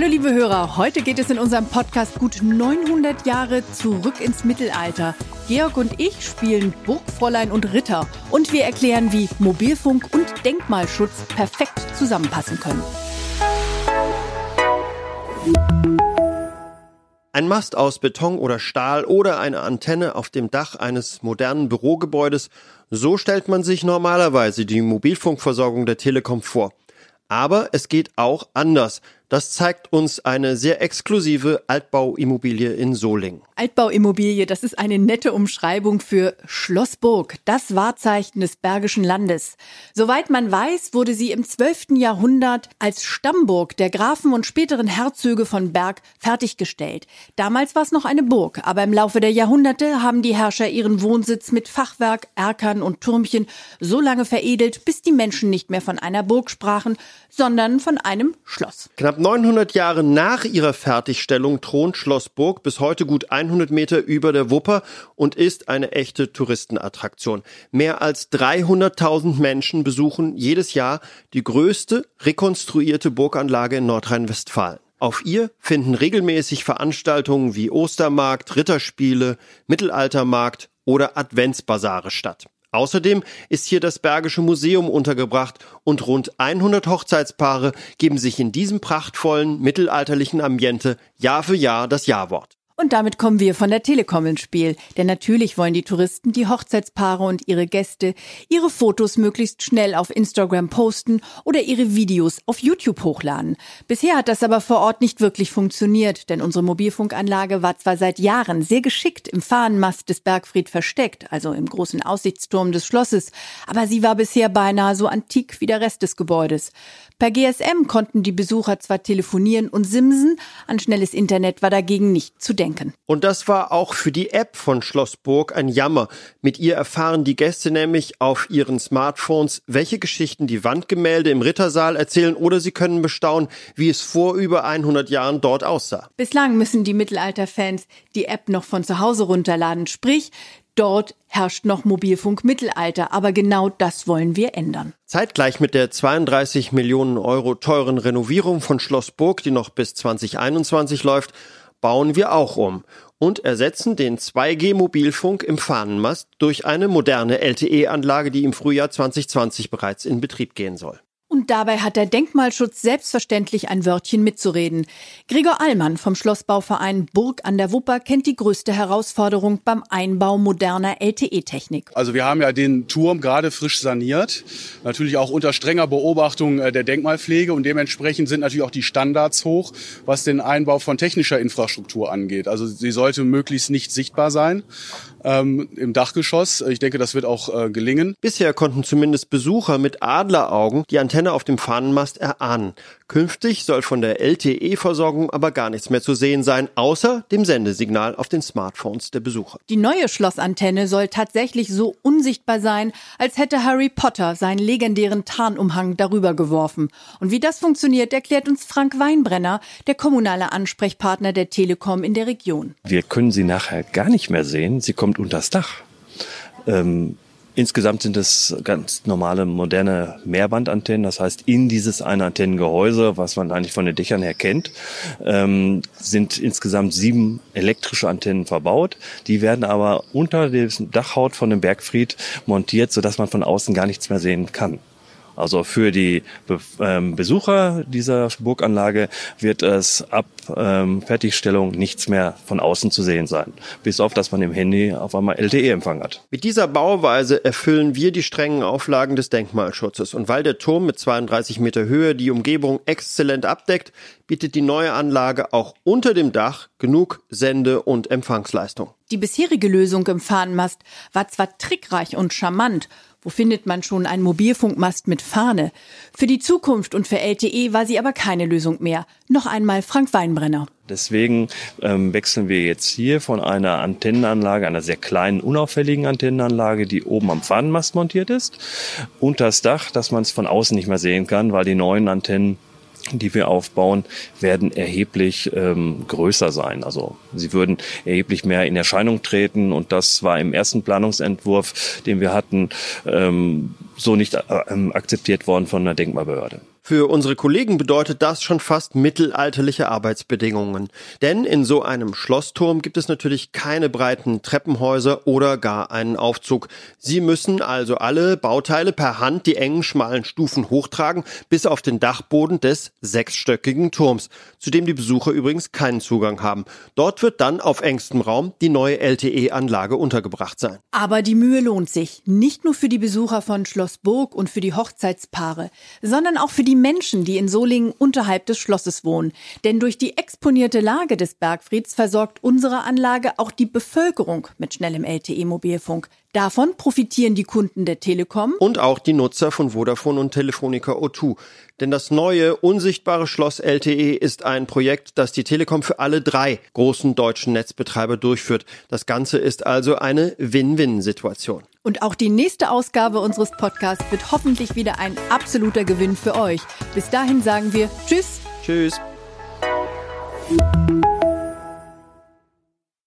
Hallo liebe Hörer, heute geht es in unserem Podcast gut 900 Jahre zurück ins Mittelalter. Georg und ich spielen Burgfräulein und Ritter und wir erklären, wie Mobilfunk und Denkmalschutz perfekt zusammenpassen können. Ein Mast aus Beton oder Stahl oder eine Antenne auf dem Dach eines modernen Bürogebäudes, so stellt man sich normalerweise die Mobilfunkversorgung der Telekom vor. Aber es geht auch anders. Das zeigt uns eine sehr exklusive Altbauimmobilie in Solingen. Altbauimmobilie, das ist eine nette Umschreibung für Schlossburg, das Wahrzeichen des Bergischen Landes. Soweit man weiß, wurde sie im 12. Jahrhundert als Stammburg der Grafen und späteren Herzöge von Berg fertiggestellt. Damals war es noch eine Burg, aber im Laufe der Jahrhunderte haben die Herrscher ihren Wohnsitz mit Fachwerk, Erkern und Türmchen so lange veredelt, bis die Menschen nicht mehr von einer Burg sprachen, sondern von einem Schloss. Knapp 900 Jahre nach ihrer Fertigstellung thront Schloss Burg bis heute gut 100 Meter über der Wupper und ist eine echte Touristenattraktion. Mehr als 300.000 Menschen besuchen jedes Jahr die größte rekonstruierte Burganlage in Nordrhein-Westfalen. Auf ihr finden regelmäßig Veranstaltungen wie Ostermarkt, Ritterspiele, Mittelaltermarkt oder Adventsbasare statt. Außerdem ist hier das Bergische Museum untergebracht und rund 100 Hochzeitspaare geben sich in diesem prachtvollen mittelalterlichen Ambiente Jahr für Jahr das Jawort. Und damit kommen wir von der Telekom ins Spiel. Denn natürlich wollen die Touristen, die Hochzeitspaare und ihre Gäste ihre Fotos möglichst schnell auf Instagram posten oder ihre Videos auf YouTube hochladen. Bisher hat das aber vor Ort nicht wirklich funktioniert, denn unsere Mobilfunkanlage war zwar seit Jahren sehr geschickt im Fahnenmast des Bergfried versteckt, also im großen Aussichtsturm des Schlosses, aber sie war bisher beinahe so antik wie der Rest des Gebäudes. Per GSM konnten die Besucher zwar telefonieren und simsen, an schnelles Internet war dagegen nicht zu denken. Und das war auch für die App von Schlossburg ein Jammer. Mit ihr erfahren die Gäste nämlich auf ihren Smartphones, welche Geschichten die Wandgemälde im Rittersaal erzählen oder sie können bestaunen, wie es vor über 100 Jahren dort aussah. Bislang müssen die Mittelalterfans die App noch von zu Hause runterladen, sprich Dort herrscht noch Mobilfunkmittelalter, aber genau das wollen wir ändern. Zeitgleich mit der 32 Millionen Euro teuren Renovierung von Schloss Burg, die noch bis 2021 läuft, bauen wir auch um und ersetzen den 2G-Mobilfunk im Fahnenmast durch eine moderne LTE-Anlage, die im Frühjahr 2020 bereits in Betrieb gehen soll. Und dabei hat der Denkmalschutz selbstverständlich ein Wörtchen mitzureden. Gregor Allmann vom Schlossbauverein Burg an der Wupper kennt die größte Herausforderung beim Einbau moderner LTE-Technik. Also wir haben ja den Turm gerade frisch saniert, natürlich auch unter strenger Beobachtung äh, der Denkmalpflege und dementsprechend sind natürlich auch die Standards hoch, was den Einbau von technischer Infrastruktur angeht. Also sie sollte möglichst nicht sichtbar sein ähm, im Dachgeschoss. Ich denke, das wird auch äh, gelingen. Bisher konnten zumindest Besucher mit Adleraugen die Antenne auf dem Fahnenmast erahnen. Künftig soll von der LTE-Versorgung aber gar nichts mehr zu sehen sein, außer dem Sendesignal auf den Smartphones der Besucher. Die neue Schlossantenne soll tatsächlich so unsichtbar sein, als hätte Harry Potter seinen legendären Tarnumhang darüber geworfen. Und wie das funktioniert, erklärt uns Frank Weinbrenner, der kommunale Ansprechpartner der Telekom in der Region. Wir können sie nachher gar nicht mehr sehen. Sie kommt unters Dach. Ähm Insgesamt sind es ganz normale moderne Mehrbandantennen. Das heißt, in dieses eine Antennengehäuse, was man eigentlich von den Dächern her kennt, ähm, sind insgesamt sieben elektrische Antennen verbaut. Die werden aber unter der Dachhaut von dem Bergfried montiert, sodass man von außen gar nichts mehr sehen kann. Also für die ähm, Besucher dieser Burganlage wird es ab ähm, Fertigstellung nichts mehr von außen zu sehen sein. Bis auf, dass man im Handy auf einmal LTE-Empfang hat. Mit dieser Bauweise erfüllen wir die strengen Auflagen des Denkmalschutzes. Und weil der Turm mit 32 Meter Höhe die Umgebung exzellent abdeckt, bietet die neue Anlage auch unter dem Dach genug Sende- und Empfangsleistung. Die bisherige Lösung im Fahnenmast war zwar trickreich und charmant, wo findet man schon einen Mobilfunkmast mit Fahne? Für die Zukunft und für LTE war sie aber keine Lösung mehr. Noch einmal Frank Weinbrenner. Deswegen ähm, wechseln wir jetzt hier von einer Antennenanlage, einer sehr kleinen, unauffälligen Antennenanlage, die oben am Fahnenmast montiert ist, unter das Dach, dass man es von außen nicht mehr sehen kann, weil die neuen Antennen die wir aufbauen, werden erheblich ähm, größer sein. Also sie würden erheblich mehr in Erscheinung treten und das war im ersten Planungsentwurf, den wir hatten, ähm, so nicht äh, akzeptiert worden von der Denkmalbehörde. Für unsere Kollegen bedeutet das schon fast mittelalterliche Arbeitsbedingungen. Denn in so einem Schlossturm gibt es natürlich keine breiten Treppenhäuser oder gar einen Aufzug. Sie müssen also alle Bauteile per Hand die engen, schmalen Stufen hochtragen bis auf den Dachboden des sechsstöckigen Turms, zu dem die Besucher übrigens keinen Zugang haben. Dort wird dann auf engstem Raum die neue LTE-Anlage untergebracht sein. Aber die Mühe lohnt sich. Nicht nur für die Besucher von Schloss Burg und für die Hochzeitspaare, sondern auch für die Menschen, die in Solingen unterhalb des Schlosses wohnen. Denn durch die exponierte Lage des Bergfrieds versorgt unsere Anlage auch die Bevölkerung mit schnellem LTE-Mobilfunk. Davon profitieren die Kunden der Telekom und auch die Nutzer von Vodafone und Telefonica O2. Denn das neue, unsichtbare Schloss LTE ist ein Projekt, das die Telekom für alle drei großen deutschen Netzbetreiber durchführt. Das Ganze ist also eine Win-Win-Situation. Und auch die nächste Ausgabe unseres Podcasts wird hoffentlich wieder ein absoluter Gewinn für euch. Bis dahin sagen wir Tschüss. Tschüss.